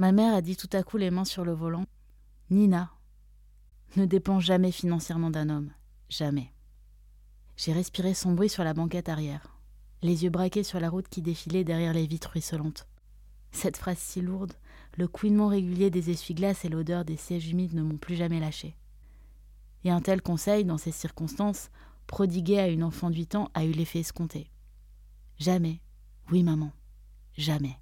Ma mère a dit tout à coup les mains sur le volant. Nina, ne dépend jamais financièrement d'un homme. Jamais. J'ai respiré son bruit sur la banquette arrière, les yeux braqués sur la route qui défilait derrière les vitres ruisselantes. Cette phrase si lourde, le couinement régulier des essuie-glaces et l'odeur des sièges humides ne m'ont plus jamais lâché. Et un tel conseil, dans ces circonstances, prodigué à une enfant de 8 ans, a eu l'effet escompté. Jamais, oui maman, jamais.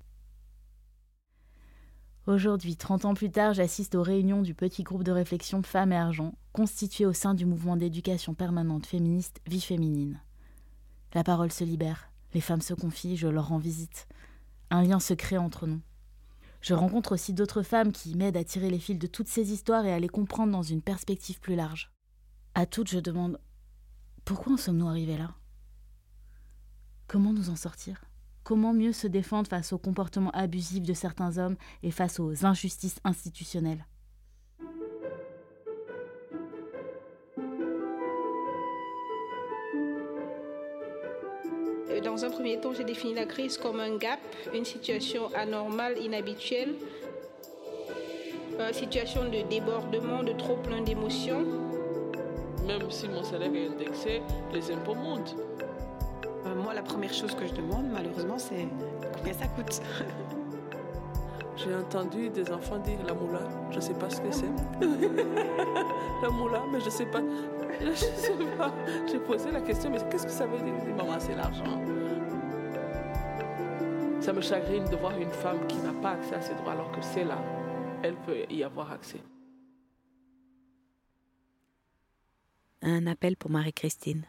Aujourd'hui, 30 ans plus tard, j'assiste aux réunions du petit groupe de réflexion Femmes et Argent, constitué au sein du mouvement d'éducation permanente féministe Vie féminine. La parole se libère, les femmes se confient, je leur rends visite. Un lien se crée entre nous. Je rencontre aussi d'autres femmes qui m'aident à tirer les fils de toutes ces histoires et à les comprendre dans une perspective plus large. À toutes, je demande pourquoi en sommes-nous arrivés là? Comment nous en sortir? Comment mieux se défendre face aux comportements abusifs de certains hommes et face aux injustices institutionnelles Dans un premier temps, j'ai défini la crise comme un gap, une situation anormale, inhabituelle, une situation de débordement, de trop plein d'émotions. Même si mon salaire est indexé, les impôts montent. Euh, moi, la première chose que je demande, malheureusement, c'est combien ça coûte. J'ai entendu des enfants dire la moula, je ne sais pas ce que c'est. la moula, mais je ne sais pas. Je sais pas. J'ai posé la question, mais qu'est-ce que ça veut dire? Maman, c'est l'argent. Ça me chagrine de voir une femme qui n'a pas accès à ses droits alors que c'est là, elle peut y avoir accès. Un appel pour Marie-Christine.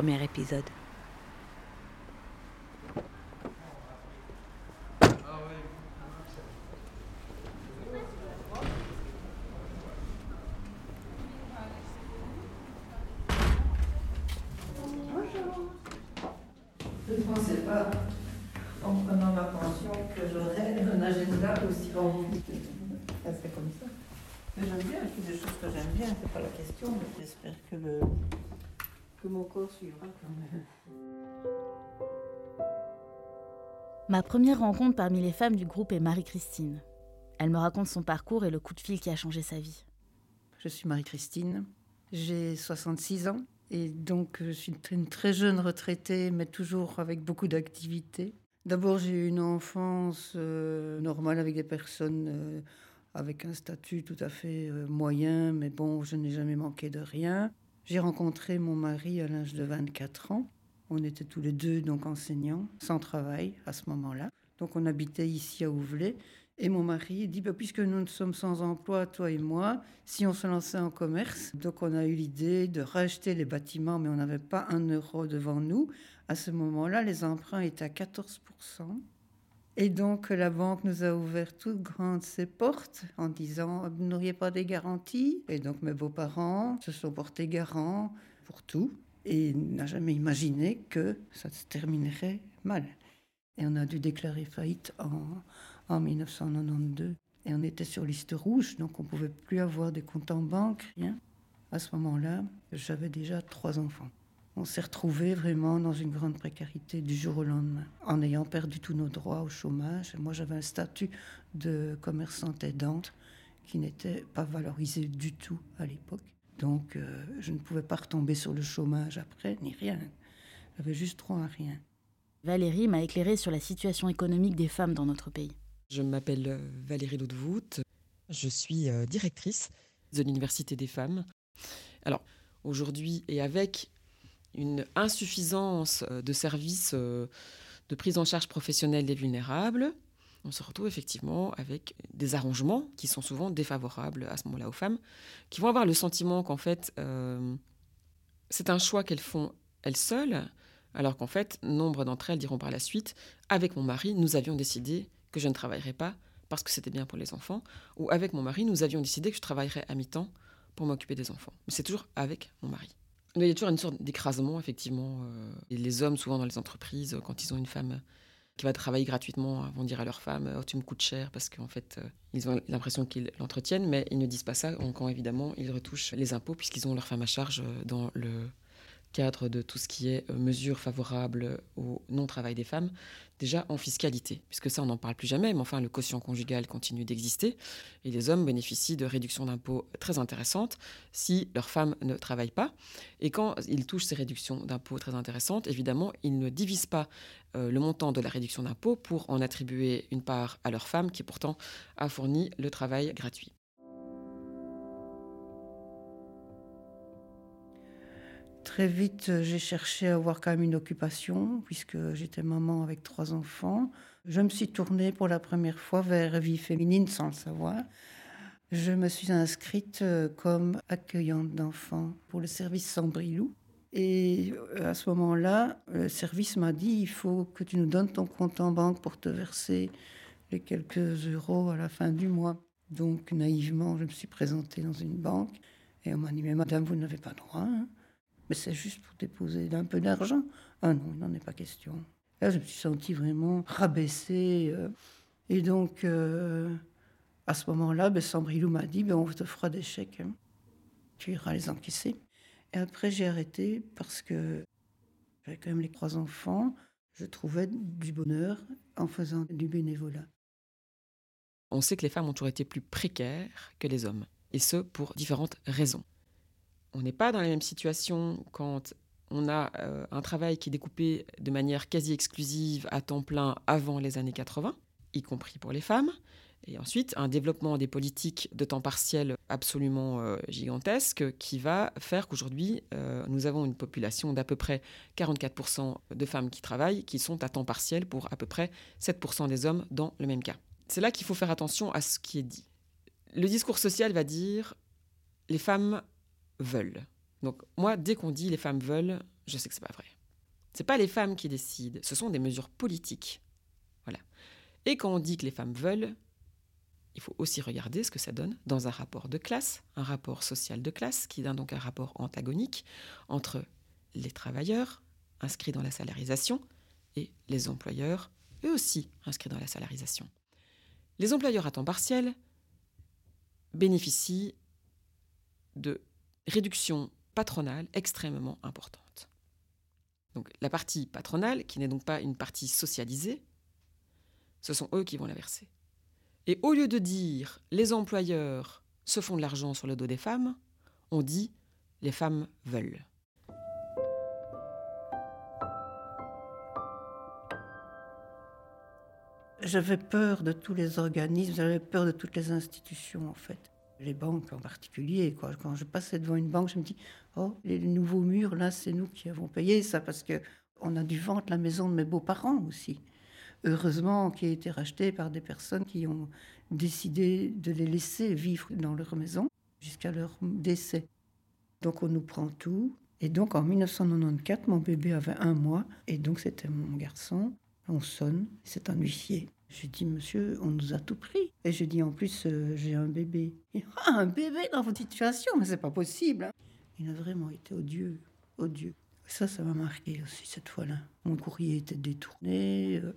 Premier épisode. Je ne pensais pas, en prenant ma pension, que j'aurais un agenda aussi rempli. Ça serait comme ça. Mais j'aime bien, a des choses que j'aime bien, c'est pas la question, mais j'espère que, le, suivra quand même. Ma première rencontre parmi les femmes du groupe est Marie-Christine. Elle me raconte son parcours et le coup de fil qui a changé sa vie. Je suis Marie-Christine, j'ai 66 ans et donc je suis une très jeune retraitée, mais toujours avec beaucoup d'activités. D'abord, j'ai eu une enfance euh, normale avec des personnes euh, avec un statut tout à fait euh, moyen, mais bon, je n'ai jamais manqué de rien. J'ai rencontré mon mari à l'âge de 24 ans. On était tous les deux donc enseignants, sans travail à ce moment-là. Donc on habitait ici à Ouvelet. Et mon mari dit, bah, puisque nous sommes sans emploi, toi et moi, si on se lançait en commerce, donc on a eu l'idée de racheter les bâtiments, mais on n'avait pas un euro devant nous. À ce moment-là, les emprunts étaient à 14%. Et donc la banque nous a ouvert toutes grandes ses portes en disant, vous n'auriez pas des garanties Et donc mes beaux-parents se sont portés garants pour tout et n'a jamais imaginé que ça se terminerait mal. Et on a dû déclarer faillite en, en 1992. Et on était sur liste rouge, donc on ne pouvait plus avoir des comptes en banque, rien. À ce moment-là, j'avais déjà trois enfants. On s'est retrouvés vraiment dans une grande précarité du jour au lendemain, en ayant perdu tous nos droits au chômage. Moi, j'avais un statut de commerçante aidante qui n'était pas valorisé du tout à l'époque. Donc, euh, je ne pouvais pas retomber sur le chômage après, ni rien. J'avais juste droit à rien. Valérie m'a éclairé sur la situation économique des femmes dans notre pays. Je m'appelle euh, Valérie Laudevoot. Je suis euh, directrice de l'Université des femmes. Alors, aujourd'hui, et avec une insuffisance euh, de services de prise en charge professionnelle des vulnérables, on se retrouve effectivement avec des arrangements qui sont souvent défavorables à ce moment-là aux femmes, qui vont avoir le sentiment qu'en fait, c'est un choix qu'elles font elles seules, alors qu'en fait, nombre d'entre elles diront par la suite, avec mon mari, nous avions décidé que je ne travaillerais pas parce que c'était bien pour les enfants, ou avec mon mari, nous avions décidé que je travaillerais à mi-temps pour m'occuper des enfants. Mais c'est toujours avec mon mari. Il y a toujours une sorte d'écrasement, effectivement. Euh, les hommes, souvent dans les entreprises, quand ils ont une femme qui va travailler gratuitement, vont dire à leur femme oh, Tu me coûtes cher, parce qu'en fait, euh, ils ont l'impression qu'ils l'entretiennent, mais ils ne disent pas ça quand évidemment ils retouchent les impôts, puisqu'ils ont leur femme à charge euh, dans le cadre de tout ce qui est euh, mesures favorables au non-travail des femmes, déjà en fiscalité, puisque ça on n'en parle plus jamais, mais enfin le quotient conjugal continue d'exister, et les hommes bénéficient de réductions d'impôts très intéressantes si leurs femmes ne travaillent pas. Et quand ils touchent ces réductions d'impôts très intéressantes, évidemment, ils ne divisent pas euh, le montant de la réduction d'impôts pour en attribuer une part à leur femme qui pourtant a fourni le travail gratuit. Très vite, j'ai cherché à avoir quand même une occupation, puisque j'étais maman avec trois enfants. Je me suis tournée pour la première fois vers Vie féminine sans le savoir. Je me suis inscrite euh, comme accueillante d'enfants pour le service Sambrilou. Et euh, à ce moment-là, le service m'a dit il faut que tu nous donnes ton compte en banque pour te verser les quelques euros à la fin du mois. Donc naïvement, je me suis présentée dans une banque et on m'a dit mais madame, vous n'avez pas droit. Hein mais c'est juste pour déposer un peu d'argent. Ah non, il n'en est pas question. Là, je me suis sentie vraiment rabaissée. Euh. et donc, euh, à ce moment-là, ben, Sambrilou m'a dit ben, on te fera des chèques. Hein. Tu iras les encaisser. Et après, j'ai arrêté parce que j'avais quand même les trois enfants. Je trouvais du bonheur en faisant du bénévolat. On sait que les femmes ont toujours été plus précaires que les hommes, et ce pour différentes raisons on n'est pas dans la même situation quand on a euh, un travail qui est découpé de manière quasi exclusive à temps plein avant les années 80, y compris pour les femmes. Et ensuite, un développement des politiques de temps partiel absolument euh, gigantesque qui va faire qu'aujourd'hui, euh, nous avons une population d'à peu près 44% de femmes qui travaillent, qui sont à temps partiel pour à peu près 7% des hommes dans le même cas. C'est là qu'il faut faire attention à ce qui est dit. Le discours social va dire les femmes veulent. Donc moi, dès qu'on dit les femmes veulent, je sais que c'est pas vrai. C'est pas les femmes qui décident, ce sont des mesures politiques. Voilà. Et quand on dit que les femmes veulent, il faut aussi regarder ce que ça donne dans un rapport de classe, un rapport social de classe, qui donne donc un rapport antagonique entre les travailleurs inscrits dans la salarisation et les employeurs, eux aussi inscrits dans la salarisation. Les employeurs à temps partiel bénéficient de réduction patronale extrêmement importante. Donc la partie patronale, qui n'est donc pas une partie socialisée, ce sont eux qui vont la verser. Et au lieu de dire les employeurs se font de l'argent sur le dos des femmes, on dit les femmes veulent. J'avais peur de tous les organismes, j'avais peur de toutes les institutions en fait les banques en particulier. Quand je passais devant une banque, je me dis Oh, les nouveaux murs, là, c'est nous qui avons payé ça parce que on a dû vendre la maison de mes beaux-parents aussi. Heureusement, qui a été rachetée par des personnes qui ont décidé de les laisser vivre dans leur maison jusqu'à leur décès. Donc on nous prend tout. Et donc en 1994, mon bébé avait un mois, et donc c'était mon garçon. On sonne, c'est un huissier. J'ai dit, monsieur, on nous a tout pris. Et j'ai dit, en plus, euh, j'ai un bébé. ah, un bébé dans votre situation, mais c'est pas possible. Hein. Il a vraiment été odieux, odieux. Ça, ça m'a marqué aussi cette fois-là. Mon courrier était détourné. Euh,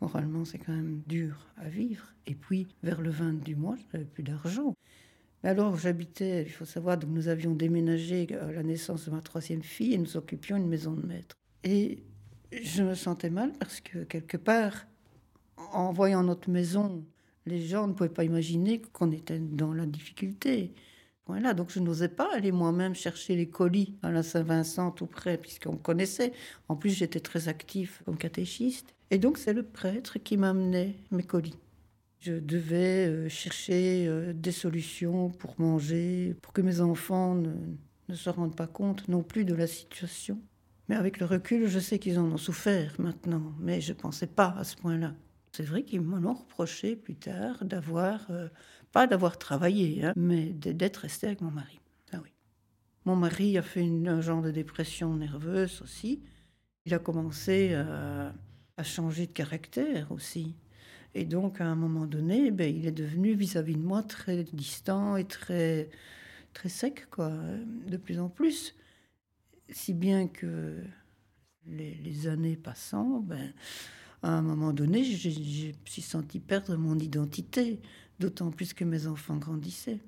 moralement, c'est quand même dur à vivre. Et puis, vers le 20 du mois, je n'avais plus d'argent. Alors, j'habitais, il faut savoir, donc nous avions déménagé à la naissance de ma troisième fille et nous occupions une maison de maître. Et je me sentais mal parce que quelque part, en voyant notre maison, les gens ne pouvaient pas imaginer qu'on était dans la difficulté. Voilà, donc je n'osais pas aller moi-même chercher les colis à la Saint-Vincent tout près, puisqu'on connaissait. En plus, j'étais très actif comme catéchiste. Et donc, c'est le prêtre qui m'amenait mes colis. Je devais euh, chercher euh, des solutions pour manger, pour que mes enfants ne, ne se rendent pas compte non plus de la situation. Mais avec le recul, je sais qu'ils en ont souffert maintenant, mais je ne pensais pas à ce point-là. C'est vrai qu'ils m'ont reproché plus tard d'avoir, euh, pas d'avoir travaillé, hein, mais d'être resté avec mon mari. Ah oui. Mon mari a fait un genre de dépression nerveuse aussi. Il a commencé à, changer de caractère aussi. Et donc, à un moment donné, ben, il est devenu vis-à-vis de moi très distant et très, très sec, quoi, de plus en plus. Si bien que les, les années passant, ben, à un moment donné, je, me suis senti perdre mon identité, d'autant plus que mes enfants grandissaient.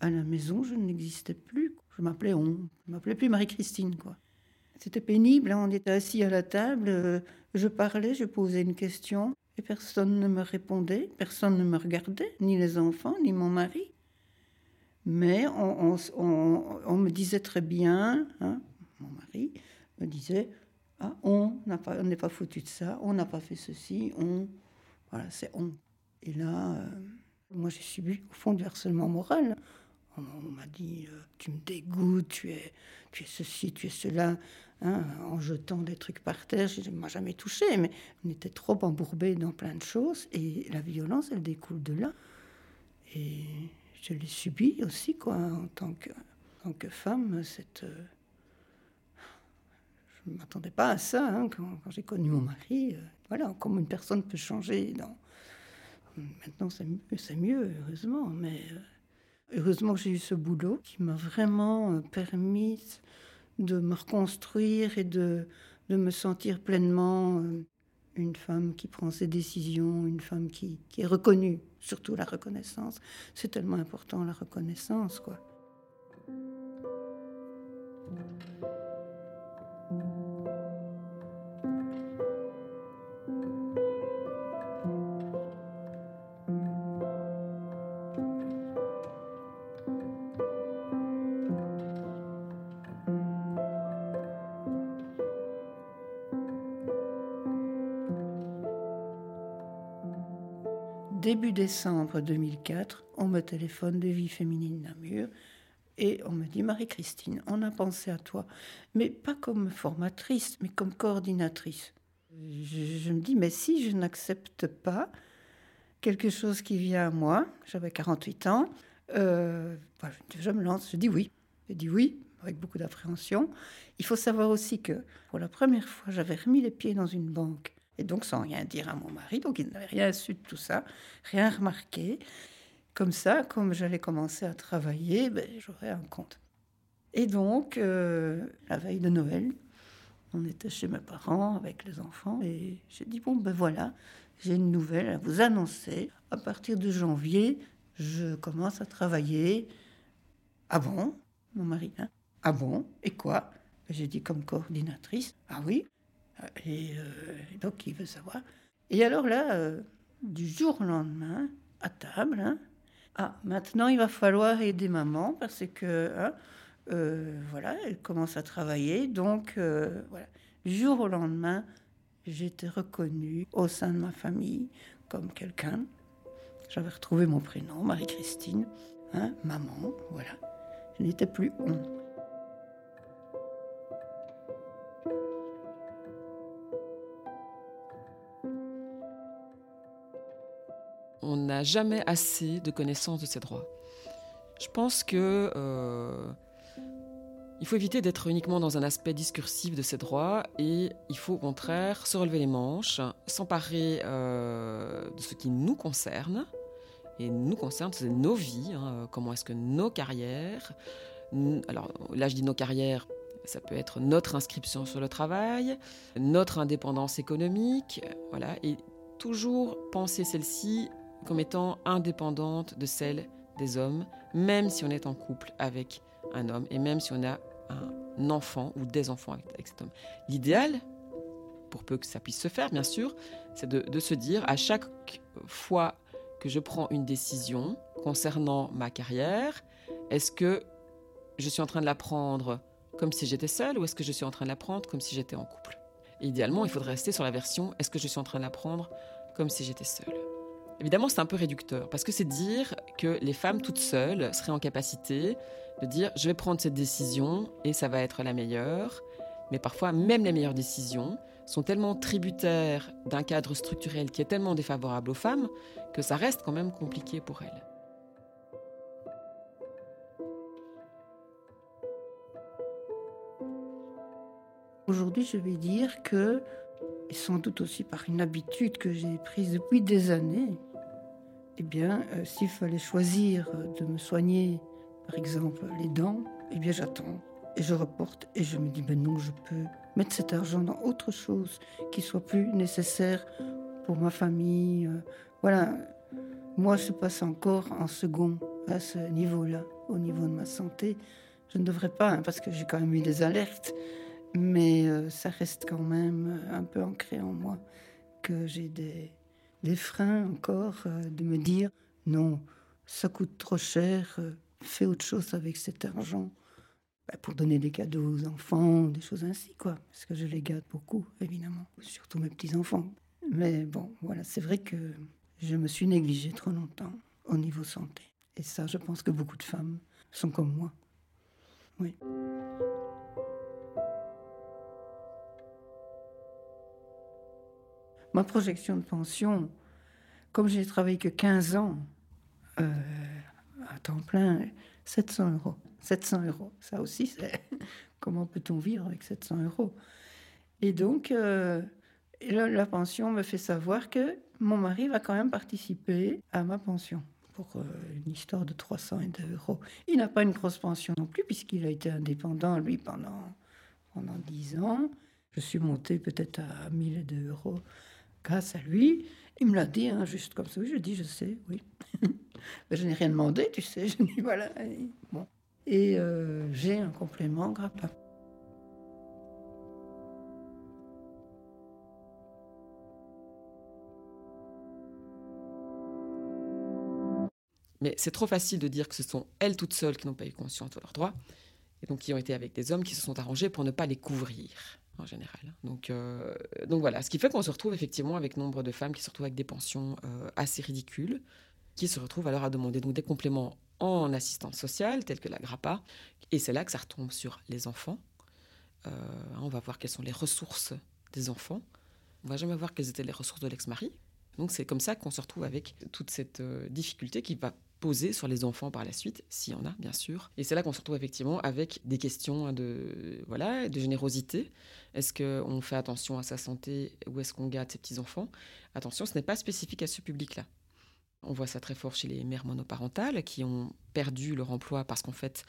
À la maison, je n'existais plus. Je m'appelais on. Je m'appelais plus Marie-Christine, quoi. C'était pénible, hein. on était assis à la table, euh, je parlais, je posais une question, et personne ne me répondait, personne ne me regardait, ni les enfants, ni mon mari. Mais on, me disait très bien, hein, mon mari me disait, ah, on n'est pas, foutu de ça, on n'a pas fait ceci, on, voilà, c'est on. Et là, euh, moi j'ai subi au fond du harcèlement moral. On, m'a dit, euh, tu me dégoûtes, tu es, tu es ceci, tu es cela, hein, en jetant des trucs par terre. Je ne m'a jamais touché, mais on était trop embourbés dans plein de choses. Et la violence, elle découle de là. Et je l'ai subi aussi, quoi, en tant que, en tant que femme, cette. Euh, je ne m'attendais pas à ça hein, quand, j'ai connu mon mari. Euh, voilà, comment une personne peut changer. Dans... Maintenant, c'est mieux, mieux, heureusement. Mais euh, heureusement que j'ai eu ce boulot qui m'a vraiment permis de me reconstruire et de, de me sentir pleinement une femme qui prend ses décisions, une femme qui, qui est reconnue, surtout la reconnaissance. C'est tellement important la reconnaissance, quoi. Début décembre 2004, on me téléphone de Vie Féminine Namur et on me dit Marie-Christine, on a pensé à toi, mais pas comme formatrice, mais comme coordinatrice. Je, me dis, mais si je n'accepte pas quelque chose qui vient à moi, j'avais 48 ans, euh, bah, je me lance, je dis oui. Je dis oui, avec beaucoup d'appréhension. Il faut savoir aussi que pour la première fois, j'avais remis les pieds dans une banque et donc sans rien dire à mon mari, donc il n'avait rien su de tout ça, rien remarqué. Comme ça, comme j'allais commencer à travailler, ben, j'aurais un compte. Et donc, euh, la veille de Noël, on était chez mes parents avec les enfants et j'ai dit, bon ben voilà, j'ai une nouvelle à vous annoncer. À partir de janvier, je commence à travailler. Ah bon Mon mari, hein? Ah bon? Et quoi? J'ai dit comme coordinatrice. Ah oui? Et, euh, donc, il veut savoir. Et alors là, euh, du jour au lendemain, à table, hein, ah, maintenant il va falloir aider maman parce que, hein, euh, voilà, elle commence à travailler. Donc, voilà, jour au lendemain, j'étais reconnue au sein de ma famille comme quelqu'un. J'avais retrouvé mon prénom, Marie-Christine, hein, maman, voilà. Je n'étais plus honte. Jamais assez de connaissance de ses droits. Je pense que euh, il faut éviter d'être uniquement dans un aspect discursif de ses droits et il faut au contraire se relever les manches, s'emparer euh, de ce qui nous concerne. Et nous concerne, c'est nos vies, hein, comment est-ce que nos carrières, alors là je dis nos carrières, ça peut être notre inscription sur le travail, notre indépendance économique, voilà, et toujours penser celle-ci comme étant indépendante de celle des hommes, même si on est en couple avec un homme et même si on a un enfant ou des enfants avec, cet homme. L'idéal, pour peu que ça puisse se faire, bien sûr, c'est de, se dire à chaque fois que je prends une décision concernant ma carrière, est-ce que je suis en train de la prendre comme si j'étais seule ou est-ce que je suis en train de la prendre comme si j'étais en couple? Idéalement, il faudrait rester sur la version est-ce que je suis en train de la prendre comme si j'étais seule? Évidemment, c'est un peu réducteur, parce que c'est dire que les femmes toutes seules seraient en capacité de dire je vais prendre cette décision et ça va être la meilleure. Mais parfois, même les meilleures décisions sont tellement tributaires d'un cadre structurel qui est tellement défavorable aux femmes que ça reste quand même compliqué pour elles. Aujourd'hui, je vais dire que et sans doute aussi par une habitude que j'ai prise depuis des années, eh bien, euh, s'il fallait choisir de me soigner, par exemple, les dents, eh bien, j'attends et je reporte et je me dis, ben non, je peux mettre cet argent dans autre chose qui soit plus nécessaire pour ma famille. Euh, voilà, moi, je passe encore en second à ce niveau-là, au niveau de ma santé. Je ne devrais pas, hein, parce que j'ai quand même eu des alertes, mais euh, ça reste quand même un peu ancré en moi que j'ai des, des freins encore euh, de me dire non, ça coûte trop cher, euh, fais autre chose avec cet argent. Bah, pour donner des cadeaux aux enfants, des choses ainsi, quoi. Parce que je les garde beaucoup, évidemment. Surtout mes petits-enfants. Mais bon, voilà, c'est vrai que je me suis négligée trop longtemps au niveau santé. Et ça, je pense que beaucoup de femmes sont comme moi. Oui. Ma projection de pension, comme j'ai travaillé que 15 ans euh, à temps plein, 700 euros. 700 euros, ça aussi, c'est comment peut-on vivre avec 700 euros? Et donc, euh, la, pension me fait savoir que mon mari va quand même participer à ma pension pour euh, une histoire de 300 euros. Il n'a pas une grosse pension non plus, puisqu'il a été indépendant, lui, pendant, pendant 10 ans. Je suis montée peut-être à 1002 euros grâce à lui. Il me l'a dit, hein, juste comme ça. Oui, je dis, je sais, oui. Mais je n'ai rien demandé, tu sais. Je dis, voilà. bon et euh, j'ai un complément grappin. Mais c'est trop facile de dire que ce sont elles toutes seules qui n'ont pas eu conscience de leurs droits, et donc qui ont été avec des hommes qui se sont arrangés pour ne pas les couvrir, en général. Donc, euh, donc voilà, ce qui fait qu'on se retrouve effectivement avec nombre de femmes qui se retrouvent avec des pensions euh, assez ridicules, qui se retrouvent alors à demander donc des compléments en assistance sociale, telle que la GRAPA. Et c'est là que ça retombe sur les enfants. Euh, on va voir quelles sont les ressources des enfants. On va jamais voir quelles étaient les ressources de l'ex-mari. Donc c'est comme ça qu'on se retrouve avec toute cette difficulté qui va sur les enfants par la suite, s'il y en a bien sûr. Et c'est là qu'on se retrouve effectivement avec des questions de, voilà, de générosité. Est-ce qu'on fait attention à sa santé ou est-ce qu'on garde ses petits-enfants? Attention, ce n'est pas spécifique à ce public-là. On voit ça très fort chez les mères monoparentales qui ont perdu leur emploi parce qu'en fait,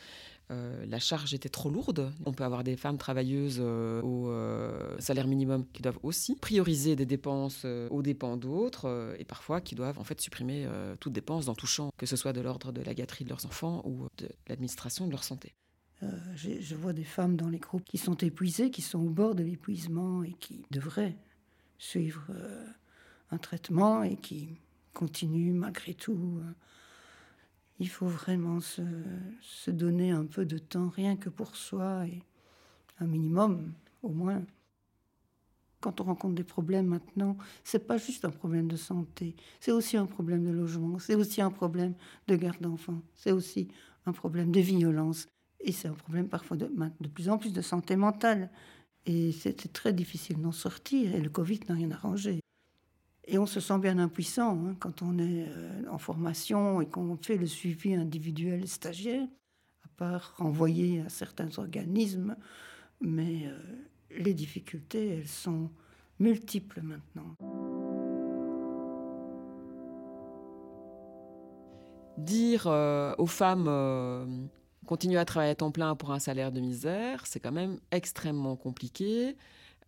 euh, la charge était trop lourde. On peut avoir des femmes travailleuses euh, au euh, salaire minimum qui doivent aussi prioriser des dépenses aux dépens d'autres et parfois qui doivent en fait supprimer toutes dépenses en touchant que ce soit de l'ordre de la gâterie de leurs enfants ou de l'administration de leur santé. je vois des femmes dans les groupes qui sont épuisées, qui sont au bord de l'épuisement et qui devraient suivre un traitement et qui continue malgré tout. Il faut vraiment se, se, donner un peu de temps, rien que pour soi, et un minimum au moins. Quand on rencontre des problèmes maintenant, c'est pas juste un problème de santé, c'est aussi un problème de logement, c'est aussi un problème de garde d'enfants, c'est aussi un problème de violence, et c'est un problème parfois de, de plus en plus de santé mentale. Et c'était très difficile d'en sortir, et le Covid n'a rien arrangé. Et on se sent bien impuissant hein, quand on est euh, en formation et qu'on fait le suivi individuel stagiaire, à part renvoyer à certains organismes. Mais euh, les difficultés, elles sont multiples maintenant. Dire euh, aux femmes continuer à travailler à temps plein pour un salaire de misère, c'est quand même extrêmement compliqué.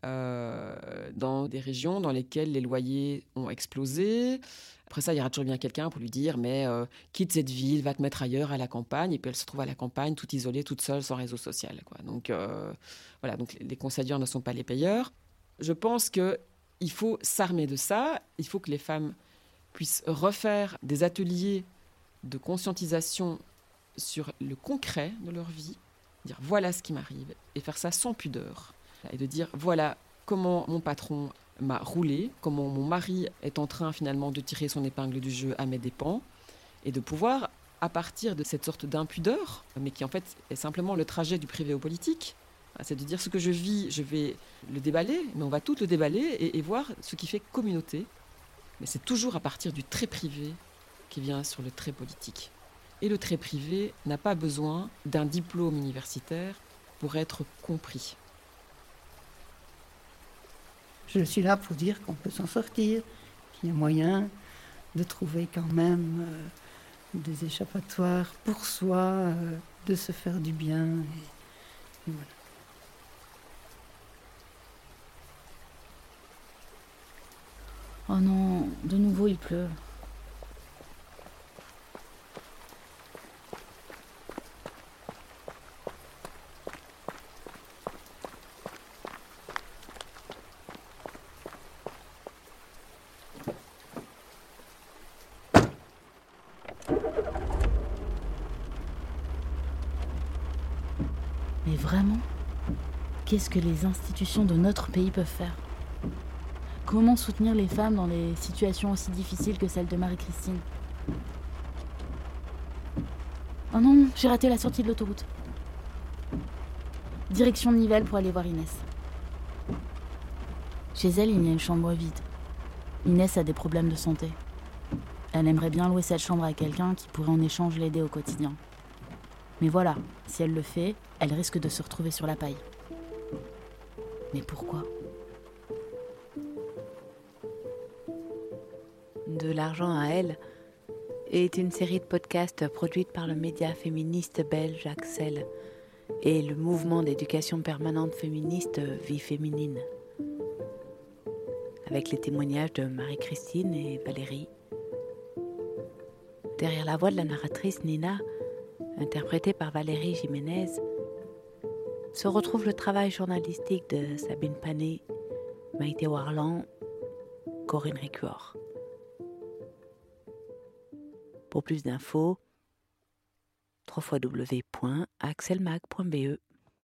Euh, dans des régions dans lesquelles les loyers ont explosé. Après ça, il y aura toujours bien quelqu'un pour lui dire mais euh, quitte cette ville, va te mettre ailleurs à la campagne. Et puis elle se trouve à la campagne, toute isolée, toute seule, sans réseau social. Donc euh, voilà, donc les conseillers ne sont pas les payeurs. Je pense que il faut s'armer de ça. Il faut que les femmes puissent refaire des ateliers de conscientisation sur le concret de leur vie, dire voilà ce qui m'arrive, et faire ça sans pudeur et de dire voilà comment mon patron m'a roulé, comment mon mari est en train finalement de tirer son épingle du jeu à mes dépens, et de pouvoir, à partir de cette sorte d'impudeur, mais qui en fait est simplement le trajet du privé au politique, c'est de dire ce que je vis, je vais le déballer, mais on va tout le déballer et, et voir ce qui fait communauté. Mais c'est toujours à partir du très privé qui vient sur le très politique. Et le très privé n'a pas besoin d'un diplôme universitaire pour être compris. Je suis là pour dire qu'on peut s'en sortir, qu'il y a moyen de trouver quand même euh, des échappatoires pour soi, euh, de se faire du bien. Oh non, de nouveau il pleut. Vraiment, qu'est-ce que les institutions de notre pays peuvent faire? Comment soutenir les femmes dans des situations aussi difficiles que celle de Marie-Christine? Oh non, j'ai raté la sortie de l'autoroute. Direction Nivelles pour aller voir Inès. Chez elle, il y a une chambre vide. Inès a des problèmes de santé. Elle aimerait bien louer cette chambre à quelqu'un qui pourrait en échange l'aider au quotidien. Mais voilà, si elle le fait, elle risque de se retrouver sur la paille. Mais pourquoi? De l'argent à elle est une série de podcasts produite par le média féministe belge Axel et le mouvement d'éducation permanente féministe Vie féminine. Avec les témoignages de Marie-Christine et Valérie. Derrière la voix de la narratrice Nina, interprétée par Valérie Jiménez, se retrouve le travail journalistique de Sabine Panet, Maïté Warlan, Corinne Ricuor. Pour plus d'infos, www.axelmag.be